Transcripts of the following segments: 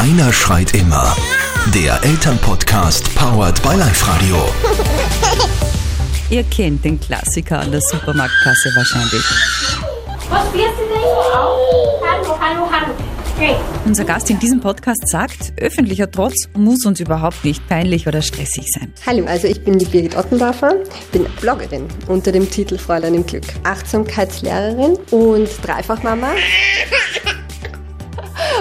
Einer schreit immer. Der Elternpodcast powered by Live Radio. Ihr kennt den Klassiker an der Supermarktkasse wahrscheinlich. Was wirst du denn auf? Hallo, hallo, hallo. Hey. Unser Gast in diesem Podcast sagt, öffentlicher Trotz muss uns überhaupt nicht peinlich oder stressig sein. Hallo, also ich bin die Birgit Ottendorfer, bin Bloggerin unter dem Titel Fräulein im Glück, Achtsamkeitslehrerin und Dreifachmama.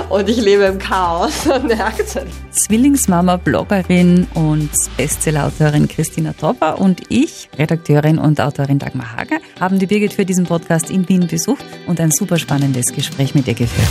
Und ich lebe im Chaos und merkt Zwillingsmama, Bloggerin und Bestsellerautorin Christina Topper und ich, Redakteurin und Autorin Dagmar Hager, haben die Birgit für diesen Podcast in Wien besucht und ein super spannendes Gespräch mit ihr geführt.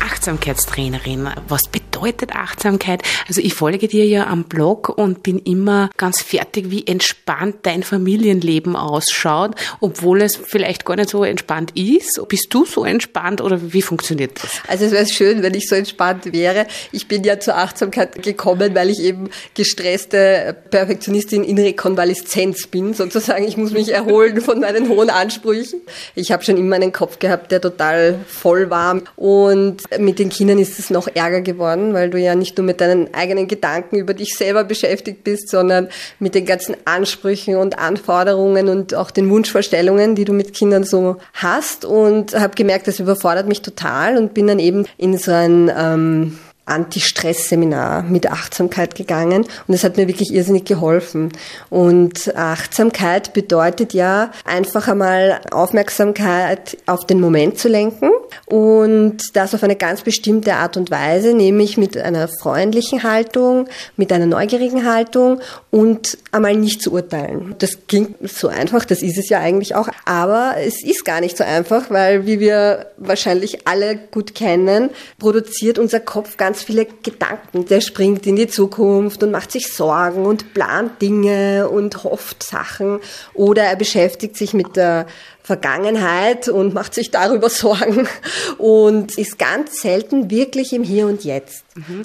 Achtsamkeitstrainerin. Was bedeutet Achtsamkeit? Also ich folge dir ja am Blog und bin immer ganz fertig, wie entspannt dein Familienleben ausschaut, obwohl es vielleicht gar nicht so entspannt ist. Bist du so entspannt oder wie funktioniert das? Also es wäre schön, wenn ich so entspannt wäre. Ich bin ja zur Achtsamkeit gekommen, weil ich eben gestresste Perfektionistin in Rekonvaleszenz bin, sozusagen. Ich muss mich erholen von meinen hohen Ansprüchen. Ich habe schon immer einen Kopf gehabt, der total voll war und mit den Kindern ist es noch ärger geworden, weil du ja nicht nur mit deinen eigenen Gedanken über dich selber beschäftigt bist, sondern mit den ganzen Ansprüchen und Anforderungen und auch den Wunschvorstellungen, die du mit Kindern so hast. Und habe gemerkt, das überfordert mich total und bin dann eben in so ein ähm, Anti-Stress-Seminar mit Achtsamkeit gegangen und es hat mir wirklich irrsinnig geholfen. Und Achtsamkeit bedeutet ja einfach einmal Aufmerksamkeit auf den Moment zu lenken und das auf eine ganz bestimmte Art und Weise, nämlich mit einer freundlichen Haltung, mit einer neugierigen Haltung und einmal nicht zu urteilen. Das klingt so einfach, das ist es ja eigentlich auch, aber es ist gar nicht so einfach, weil wie wir wahrscheinlich alle gut kennen, produziert unser Kopf ganz viele Gedanken. Der springt in die Zukunft und macht sich Sorgen und plant Dinge und hofft Sachen oder er beschäftigt sich mit der Vergangenheit und macht sich darüber Sorgen und ist ganz selten wirklich im Hier und Jetzt. Mhm.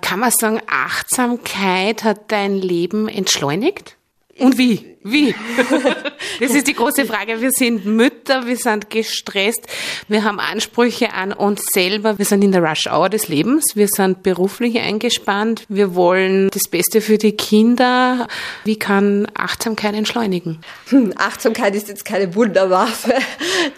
Kann man sagen, Achtsamkeit hat dein Leben entschleunigt? Und wie? Wie? Das ist die große Frage. Wir sind Mütter, wir sind gestresst, wir haben Ansprüche an uns selber, wir sind in der Rush-Hour des Lebens, wir sind beruflich eingespannt, wir wollen das Beste für die Kinder. Wie kann Achtsamkeit entschleunigen? Hm, Achtsamkeit ist jetzt keine Wunderwaffe,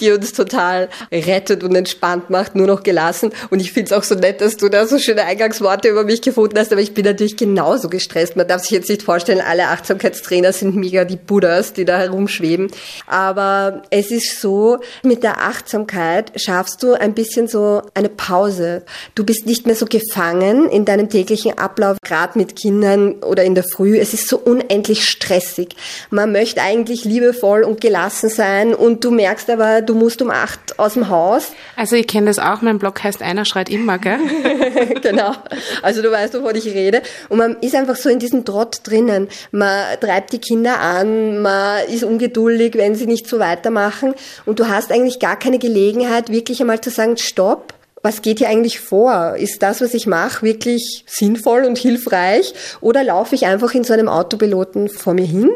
die uns total rettet und entspannt macht, nur noch gelassen. Und ich finde es auch so nett, dass du da so schöne Eingangsworte über mich gefunden hast, aber ich bin natürlich genauso gestresst. Man darf sich jetzt nicht vorstellen, alle Achtsamkeitstrainer sind mega die Buddhas, die da herumschweben. Aber es ist so, mit der Achtsamkeit schaffst du ein bisschen so eine Pause. Du bist nicht mehr so gefangen in deinem täglichen Ablauf, gerade mit Kindern oder in der Früh. Es ist so unendlich stressig. Man möchte eigentlich liebevoll und gelassen sein und du merkst aber, du musst um acht aus dem Haus. Also ich kenne das auch, mein Blog heißt Einer schreit immer, gell? genau. Also du weißt, wovon ich rede. Und man ist einfach so in diesem Trott drinnen. Man treibt die Kinder an, man ist ungeduldig, wenn sie nicht so weitermachen. Und du hast eigentlich gar keine Gelegenheit, wirklich einmal zu sagen, stopp, was geht hier eigentlich vor? Ist das, was ich mache, wirklich sinnvoll und hilfreich? Oder laufe ich einfach in so einem Autopiloten vor mir hin?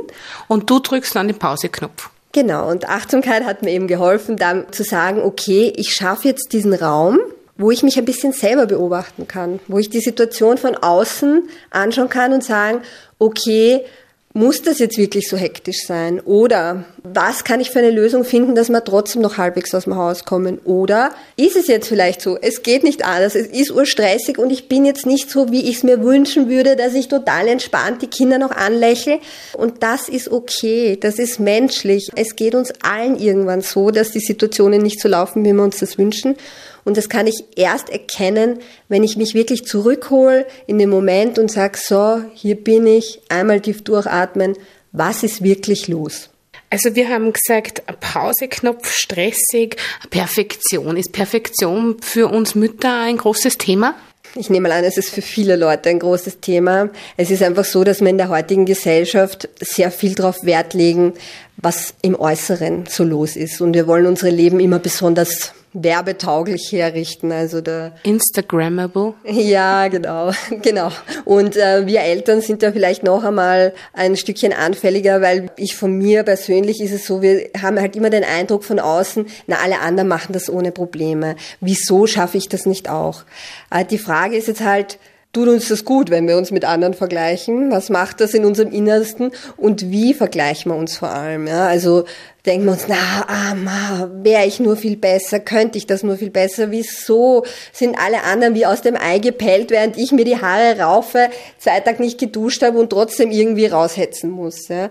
Und du drückst dann den Pauseknopf. Genau, und Achtsamkeit hat mir eben geholfen, dann zu sagen, okay, ich schaffe jetzt diesen Raum, wo ich mich ein bisschen selber beobachten kann, wo ich die Situation von außen anschauen kann und sagen, okay, muss das jetzt wirklich so hektisch sein? Oder was kann ich für eine Lösung finden, dass wir trotzdem noch halbwegs aus dem Haus kommen? Oder ist es jetzt vielleicht so, es geht nicht anders, es ist urstressig und ich bin jetzt nicht so, wie ich es mir wünschen würde, dass ich total entspannt die Kinder noch anlächle. Und das ist okay, das ist menschlich. Es geht uns allen irgendwann so, dass die Situationen nicht so laufen, wie wir uns das wünschen. Und das kann ich erst erkennen, wenn ich mich wirklich zurückhole in den Moment und sage, so, hier bin ich, einmal tief durchatmen, was ist wirklich los? Also wir haben gesagt, Pauseknopf, stressig, Perfektion. Ist Perfektion für uns Mütter ein großes Thema? Ich nehme mal an, es ist für viele Leute ein großes Thema. Es ist einfach so, dass wir in der heutigen Gesellschaft sehr viel darauf Wert legen, was im Äußeren so los ist. Und wir wollen unsere Leben immer besonders werbetauglich herrichten. Also der Instagrammable. Ja, genau, genau. Und äh, wir Eltern sind da vielleicht noch einmal ein Stückchen anfälliger, weil ich von mir persönlich ist es so, wir haben halt immer den Eindruck von außen, na alle anderen machen das ohne Probleme. Wieso schaffe ich das nicht auch? Äh, die Frage ist jetzt halt, tut uns das gut, wenn wir uns mit anderen vergleichen? Was macht das in unserem Innersten? Und wie vergleichen wir uns vor allem? Ja, also denken wir uns, na, ah, wäre ich nur viel besser, könnte ich das nur viel besser? Wieso sind alle anderen wie aus dem Ei gepellt, während ich mir die Haare raufe, zwei Tage nicht geduscht habe und trotzdem irgendwie raushetzen muss? Ja?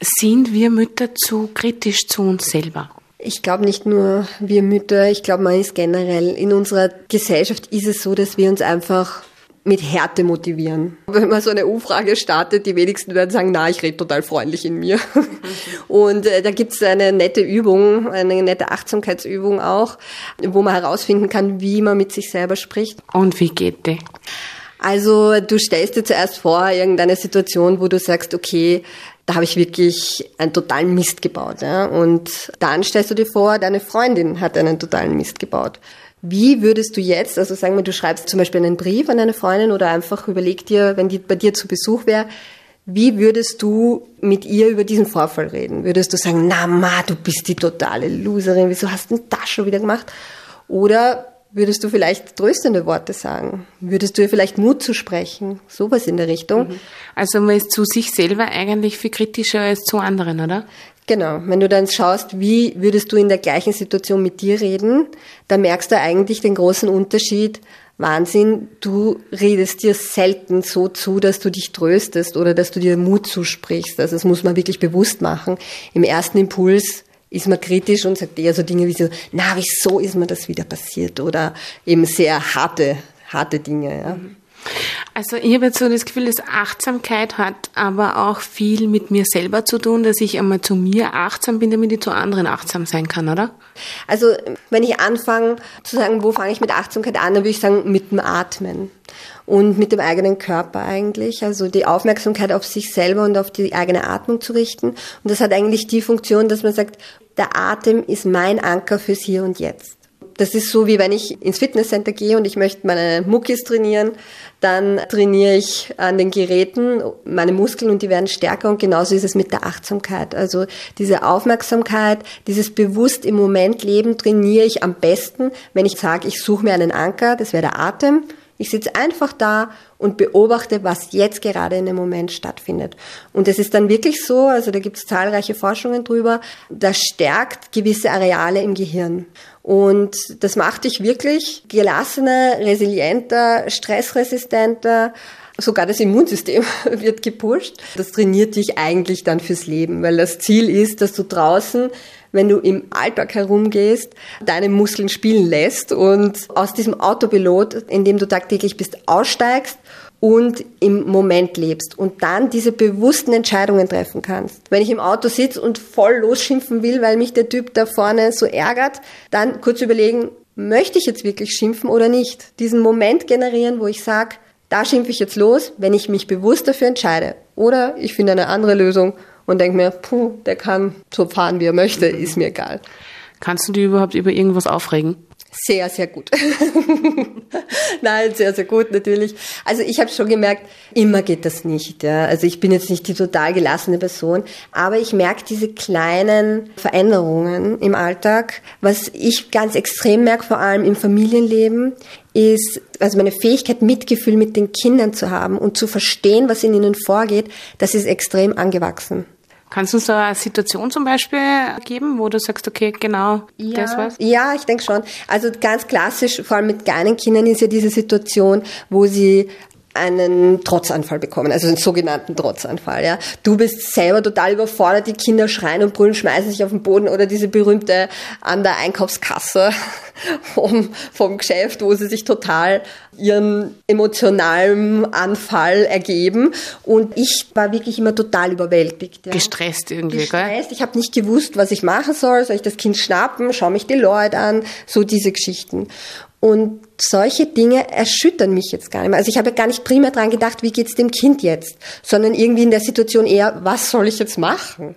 Sind wir Mütter zu kritisch zu uns selber? Ich glaube nicht nur wir Mütter, ich glaube, man ist generell in unserer Gesellschaft ist es so, dass wir uns einfach mit Härte motivieren. Wenn man so eine Umfrage startet, die wenigsten werden sagen, na, ich rede total freundlich in mir. Und äh, da gibt's eine nette Übung, eine nette Achtsamkeitsübung auch, wo man herausfinden kann, wie man mit sich selber spricht. Und wie geht die? Also du stellst dir zuerst vor, irgendeine Situation, wo du sagst, okay, da habe ich wirklich einen totalen Mist gebaut. Ja? Und dann stellst du dir vor, deine Freundin hat einen totalen Mist gebaut. Wie würdest du jetzt, also sagen wir, du schreibst zum Beispiel einen Brief an eine Freundin oder einfach überleg dir, wenn die bei dir zu Besuch wäre, wie würdest du mit ihr über diesen Vorfall reden? Würdest du sagen, na ma, du bist die totale Loserin, wieso hast du das schon wieder gemacht? Oder würdest du vielleicht tröstende Worte sagen? Würdest du ihr vielleicht Mut zu sprechen? Sowas in der Richtung. Mhm. Also man ist zu sich selber eigentlich viel kritischer als zu anderen, oder? Genau. Wenn du dann schaust, wie würdest du in der gleichen Situation mit dir reden, dann merkst du eigentlich den großen Unterschied. Wahnsinn, du redest dir selten so zu, dass du dich tröstest oder dass du dir Mut zusprichst. Also das muss man wirklich bewusst machen. Im ersten Impuls ist man kritisch und sagt eher so Dinge wie so, na, wieso ist mir das wieder passiert? Oder eben sehr harte, harte Dinge. Ja. Mhm. Also ich habe jetzt so das Gefühl, dass Achtsamkeit hat aber auch viel mit mir selber zu tun, dass ich einmal zu mir achtsam bin, damit ich zu anderen achtsam sein kann, oder? Also wenn ich anfange zu sagen, wo fange ich mit Achtsamkeit an, dann würde ich sagen, mit dem Atmen und mit dem eigenen Körper eigentlich. Also die Aufmerksamkeit auf sich selber und auf die eigene Atmung zu richten. Und das hat eigentlich die Funktion, dass man sagt, der Atem ist mein Anker fürs Hier und Jetzt. Das ist so, wie wenn ich ins Fitnesscenter gehe und ich möchte meine Muckis trainieren, dann trainiere ich an den Geräten meine Muskeln und die werden stärker und genauso ist es mit der Achtsamkeit. Also diese Aufmerksamkeit, dieses bewusst im Moment leben trainiere ich am besten, wenn ich sage, ich suche mir einen Anker, das wäre der Atem. Ich sitze einfach da und beobachte, was jetzt gerade in dem Moment stattfindet. Und es ist dann wirklich so, also da gibt es zahlreiche Forschungen drüber, das stärkt gewisse Areale im Gehirn. Und das macht dich wirklich gelassener, resilienter, stressresistenter. Sogar das Immunsystem wird gepusht. Das trainiert dich eigentlich dann fürs Leben, weil das Ziel ist, dass du draußen wenn du im Alltag herumgehst, deine Muskeln spielen lässt und aus diesem Autopilot, in dem du tagtäglich bist, aussteigst und im Moment lebst und dann diese bewussten Entscheidungen treffen kannst. Wenn ich im Auto sitze und voll losschimpfen will, weil mich der Typ da vorne so ärgert, dann kurz überlegen, möchte ich jetzt wirklich schimpfen oder nicht? Diesen Moment generieren, wo ich sage, da schimpfe ich jetzt los, wenn ich mich bewusst dafür entscheide. Oder ich finde eine andere Lösung und denke mir, puh, der kann so fahren, wie er möchte, ist mir egal. Kannst du dich überhaupt über irgendwas aufregen? Sehr, sehr gut. Nein, sehr, sehr gut natürlich. Also ich habe schon gemerkt, immer geht das nicht. Ja. Also ich bin jetzt nicht die total gelassene Person, aber ich merke diese kleinen Veränderungen im Alltag. Was ich ganz extrem merke, vor allem im Familienleben, ist, also meine Fähigkeit, Mitgefühl mit den Kindern zu haben und zu verstehen, was in ihnen vorgeht, das ist extrem angewachsen. Kannst du uns da eine Situation zum Beispiel geben, wo du sagst, okay, genau ja, das war's? Ja, ich denke schon. Also ganz klassisch, vor allem mit kleinen Kindern, ist ja diese Situation, wo sie einen Trotzanfall bekommen, also einen sogenannten Trotzanfall. Ja. Du bist selber total überfordert, die Kinder schreien und brüllen, schmeißen sich auf den Boden oder diese berühmte an der Einkaufskasse vom, vom Geschäft, wo sie sich total ihren emotionalen Anfall ergeben. Und ich war wirklich immer total überwältigt. Ja. Gestresst irgendwie, Gestresst. Ich habe nicht gewusst, was ich machen soll. Soll ich das Kind schnappen? Schau mich die Leute an? So diese Geschichten. Und solche Dinge erschüttern mich jetzt gar nicht mehr. Also ich habe gar nicht primär dran gedacht, wie geht's dem Kind jetzt, sondern irgendwie in der Situation eher, was soll ich jetzt machen?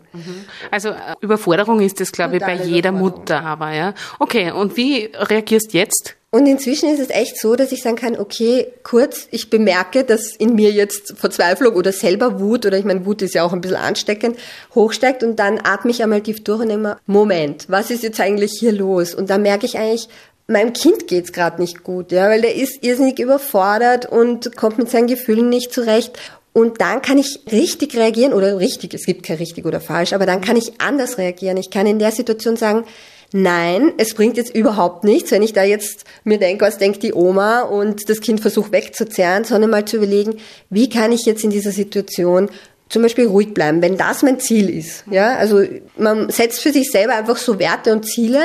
Also äh, Überforderung ist das, glaube ich, bei jeder Mutter, aber ja. Okay, und wie reagierst jetzt? Und inzwischen ist es echt so, dass ich sagen kann, okay, kurz, ich bemerke, dass in mir jetzt Verzweiflung oder selber Wut, oder ich meine, Wut ist ja auch ein bisschen ansteckend, hochsteigt und dann atme ich einmal tief durch und denke mir, Moment, was ist jetzt eigentlich hier los? Und dann merke ich eigentlich, meinem Kind geht's gerade nicht gut, ja, weil der ist irrsinnig überfordert und kommt mit seinen Gefühlen nicht zurecht. Und dann kann ich richtig reagieren oder richtig, es gibt kein richtig oder falsch, aber dann kann ich anders reagieren. Ich kann in der Situation sagen, nein, es bringt jetzt überhaupt nichts, wenn ich da jetzt mir denke, was denkt die Oma und das Kind versucht wegzuzerren, sondern mal zu überlegen, wie kann ich jetzt in dieser Situation zum Beispiel ruhig bleiben, wenn das mein Ziel ist. Ja, also man setzt für sich selber einfach so Werte und Ziele.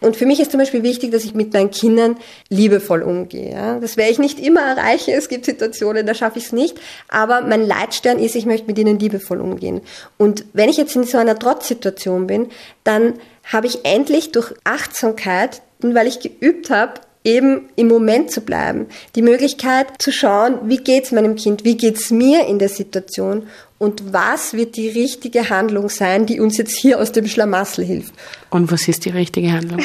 Und für mich ist zum Beispiel wichtig, dass ich mit meinen Kindern liebevoll umgehe. Ja, das werde ich nicht immer erreichen. Es gibt Situationen, da schaffe ich es nicht. Aber mein Leitstern ist, ich möchte mit ihnen liebevoll umgehen. Und wenn ich jetzt in so einer Trotzsituation bin, dann habe ich endlich durch Achtsamkeit, weil ich geübt habe, eben im Moment zu bleiben, die Möglichkeit zu schauen, wie geht's meinem Kind, wie geht's mir in der Situation und was wird die richtige Handlung sein, die uns jetzt hier aus dem Schlamassel hilft. Und was ist die richtige Handlung?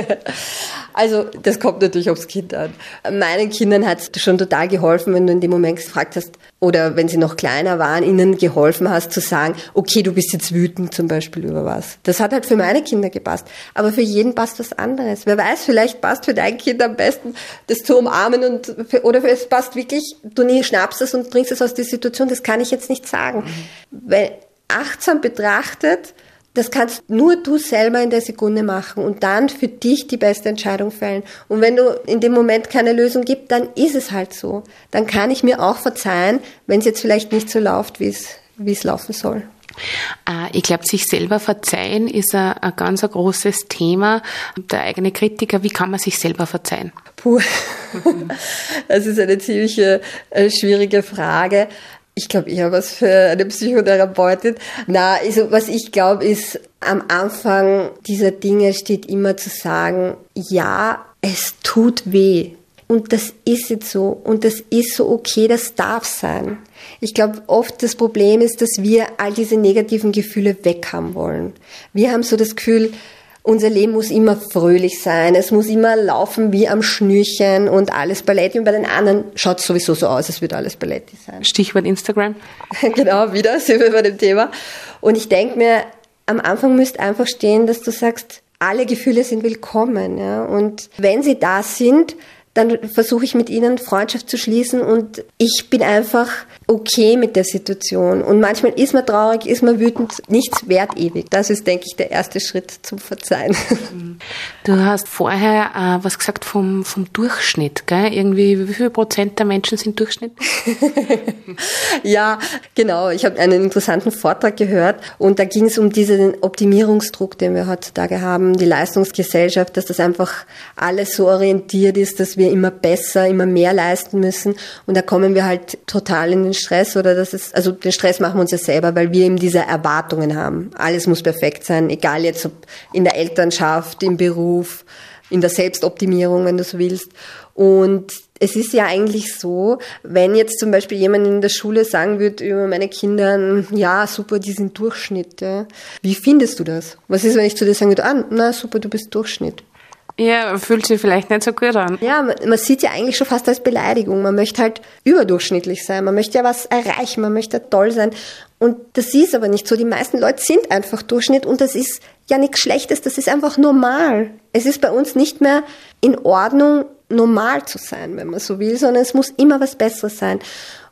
also das kommt natürlich aufs Kind an. Meinen Kindern hat es schon total geholfen, wenn du in dem Moment gefragt hast oder wenn sie noch kleiner waren, ihnen geholfen hast zu sagen, okay, du bist jetzt wütend zum Beispiel über was. Das hat halt für meine Kinder gepasst. Aber für jeden passt was anderes. Wer weiß, vielleicht passt für dein Kind am besten, das zu umarmen und oder es passt wirklich, du nie schnappst es und bringst es aus der Situation. Das kann ich jetzt nicht sagen. Mhm. Weil achtsam betrachtet, das kannst nur du selber in der Sekunde machen und dann für dich die beste Entscheidung fällen. Und wenn du in dem Moment keine Lösung gibt, dann ist es halt so. Dann kann ich mir auch verzeihen, wenn es jetzt vielleicht nicht so läuft, wie es, laufen soll. Äh, ich glaube, sich selber verzeihen ist ein, ein ganz ein großes Thema. Der eigene Kritiker, wie kann man sich selber verzeihen? Puh, das ist eine ziemlich äh, schwierige Frage. Ich glaube eher was für eine Psychotherapeutin. Na, also was ich glaube ist, am Anfang dieser Dinge steht immer zu sagen, ja, es tut weh. Und das ist jetzt so. Und das ist so okay, das darf sein. Ich glaube, oft das Problem ist, dass wir all diese negativen Gefühle weg haben wollen. Wir haben so das Gefühl, unser Leben muss immer fröhlich sein, es muss immer laufen wie am Schnürchen und alles Balletti. Und bei den anderen schaut es sowieso so aus, als würde alles Balletti sein. Stichwort Instagram. genau, wieder sind wir bei dem Thema. Und ich denke mir, am Anfang müsste einfach stehen, dass du sagst, alle Gefühle sind willkommen. Ja? Und wenn sie da sind, dann versuche ich mit ihnen Freundschaft zu schließen und ich bin einfach okay mit der Situation. Und manchmal ist man traurig, ist man wütend, nichts wert ewig. Das ist, denke ich, der erste Schritt zum Verzeihen. Du hast vorher äh, was gesagt vom, vom Durchschnitt, gell? Irgendwie, wie viel Prozent der Menschen sind Durchschnitt? ja, genau. Ich habe einen interessanten Vortrag gehört und da ging es um diesen Optimierungsdruck, den wir heutzutage haben, die Leistungsgesellschaft, dass das einfach alles so orientiert ist, dass wir immer besser, immer mehr leisten müssen. Und da kommen wir halt total in den Stress oder das ist, also den Stress machen wir uns ja selber, weil wir eben diese Erwartungen haben. Alles muss perfekt sein, egal jetzt ob in der Elternschaft, im Beruf, in der Selbstoptimierung, wenn du so willst. Und es ist ja eigentlich so, wenn jetzt zum Beispiel jemand in der Schule sagen würde über meine Kinder, ja, super, die sind Durchschnitt. Ja. Wie findest du das? Was ist, wenn ich zu dir sagen würde, ah, na super, du bist Durchschnitt? Ja, fühlt sich vielleicht nicht so gut an. Ja, man, man sieht ja eigentlich schon fast als Beleidigung. Man möchte halt überdurchschnittlich sein. Man möchte ja was erreichen. Man möchte toll sein. Und das ist aber nicht so. Die meisten Leute sind einfach Durchschnitt und das ist ja nichts Schlechtes. Das ist einfach normal. Es ist bei uns nicht mehr in Ordnung, normal zu sein, wenn man so will, sondern es muss immer was Besseres sein.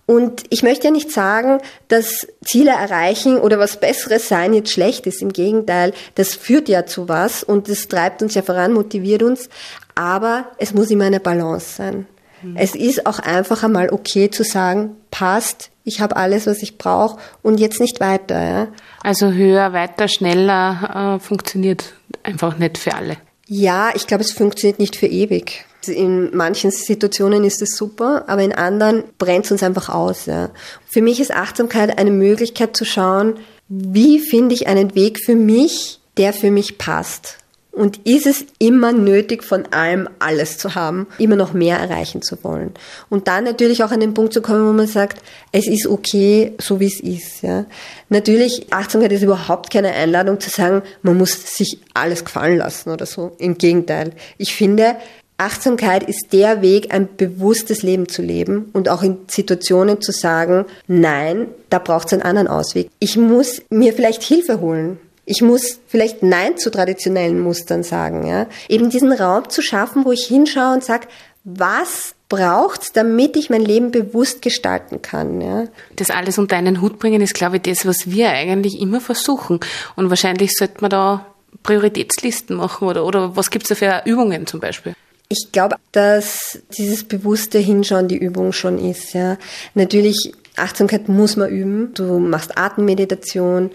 Und ich möchte ja nicht sagen, dass Ziele erreichen oder was Besseres sein jetzt schlecht ist. Im Gegenteil, das führt ja zu was und das treibt uns ja voran, motiviert uns. Aber es muss immer eine Balance sein. Mhm. Es ist auch einfach einmal okay zu sagen, passt, ich habe alles, was ich brauche und jetzt nicht weiter. Ja? Also höher, weiter, schneller äh, funktioniert einfach nicht für alle. Ja, ich glaube, es funktioniert nicht für ewig. In manchen Situationen ist es super, aber in anderen brennt es uns einfach aus. Ja. Für mich ist Achtsamkeit eine Möglichkeit zu schauen, wie finde ich einen Weg für mich, der für mich passt. Und ist es immer nötig, von allem alles zu haben, immer noch mehr erreichen zu wollen? Und dann natürlich auch an den Punkt zu kommen, wo man sagt, es ist okay, so wie es ist. Ja. Natürlich, Achtsamkeit ist überhaupt keine Einladung zu sagen, man muss sich alles gefallen lassen oder so. Im Gegenteil. Ich finde, Achtsamkeit ist der Weg, ein bewusstes Leben zu leben und auch in Situationen zu sagen, nein, da braucht es einen anderen Ausweg. Ich muss mir vielleicht Hilfe holen. Ich muss vielleicht Nein zu traditionellen Mustern sagen. Ja? Eben diesen Raum zu schaffen, wo ich hinschaue und sage, was braucht's, damit ich mein Leben bewusst gestalten kann. Ja? Das alles unter einen Hut bringen ist, glaube ich, das, was wir eigentlich immer versuchen. Und wahrscheinlich sollte man da Prioritätslisten machen oder, oder was gibt's da für Übungen zum Beispiel? Ich glaube, dass dieses bewusste Hinschauen die Übung schon ist. Ja. Natürlich, Achtsamkeit muss man üben. Du machst Atemmeditation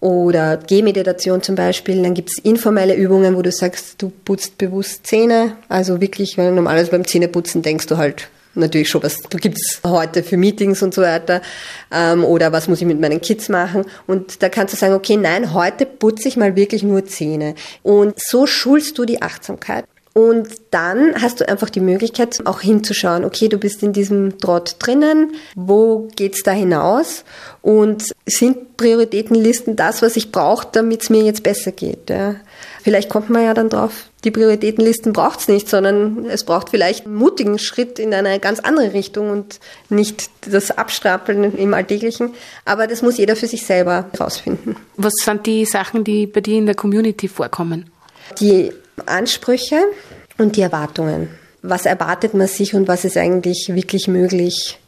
oder Gehmeditation zum Beispiel. Dann gibt's informelle Übungen, wo du sagst, du putzt bewusst Zähne. Also wirklich, weil normalerweise beim Zähneputzen denkst du halt natürlich schon, was du gibt's heute für Meetings und so weiter ähm, oder was muss ich mit meinen Kids machen und da kannst du sagen, okay, nein, heute putze ich mal wirklich nur Zähne und so schulst du die Achtsamkeit. Und dann hast du einfach die Möglichkeit, auch hinzuschauen, okay, du bist in diesem Trott drinnen, wo geht's da hinaus? Und sind Prioritätenlisten das, was ich brauche, damit es mir jetzt besser geht? Ja? Vielleicht kommt man ja dann drauf, die Prioritätenlisten braucht's nicht, sondern es braucht vielleicht einen mutigen Schritt in eine ganz andere Richtung und nicht das Abstrapeln im Alltäglichen. Aber das muss jeder für sich selber herausfinden. Was sind die Sachen, die bei dir in der Community vorkommen? Die Ansprüche und die Erwartungen. Was erwartet man sich und was ist eigentlich wirklich möglich?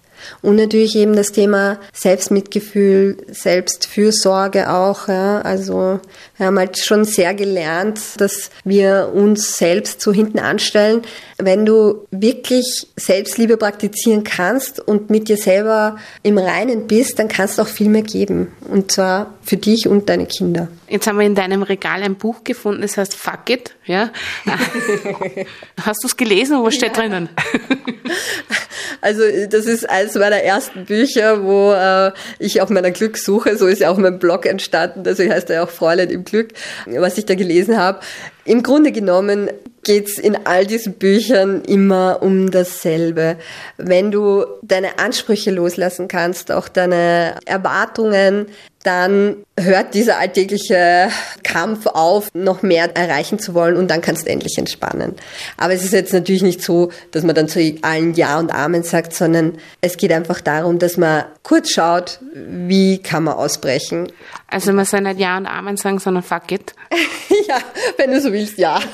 Und natürlich eben das Thema Selbstmitgefühl, Selbstfürsorge auch. Ja. Also wir haben halt schon sehr gelernt, dass wir uns selbst so hinten anstellen. Wenn du wirklich Selbstliebe praktizieren kannst und mit dir selber im Reinen bist, dann kannst du auch viel mehr geben. Und zwar für dich und deine Kinder. Jetzt haben wir in deinem Regal ein Buch gefunden, das heißt Fuck It. Ja? Hast du es gelesen? Was steht ja. drinnen? Also das ist eines meiner ersten Bücher, wo äh, ich auf meiner Glückssuche, so ist ja auch mein Blog entstanden, also heißt ja auch Fräulein im Glück, was ich da gelesen habe. Im Grunde genommen geht's in all diesen Büchern immer um dasselbe. Wenn du deine Ansprüche loslassen kannst, auch deine Erwartungen, dann hört dieser alltägliche Kampf auf, noch mehr erreichen zu wollen und dann kannst du endlich entspannen. Aber es ist jetzt natürlich nicht so, dass man dann zu allen Ja und Amen sagt, sondern es geht einfach darum, dass man kurz schaut, wie kann man ausbrechen. Also man soll nicht Ja und Amen sagen, sondern fuck it. ja, wenn du so willst, ja.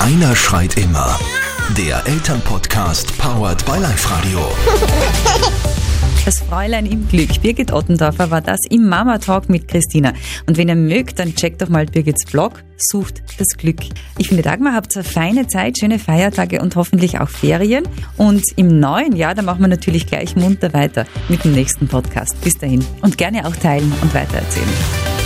Einer schreit immer. Der Elternpodcast powered by Live Radio. Das Fräulein im Glück. Birgit Ottendorfer war das im Mama Talk mit Christina. Und wenn ihr mögt, dann checkt doch mal Birgits Blog, sucht das Glück. Ich finde, Dagmar, habt eine feine Zeit, schöne Feiertage und hoffentlich auch Ferien. Und im neuen Jahr, da machen wir natürlich gleich munter weiter mit dem nächsten Podcast. Bis dahin. Und gerne auch teilen und weitererzählen.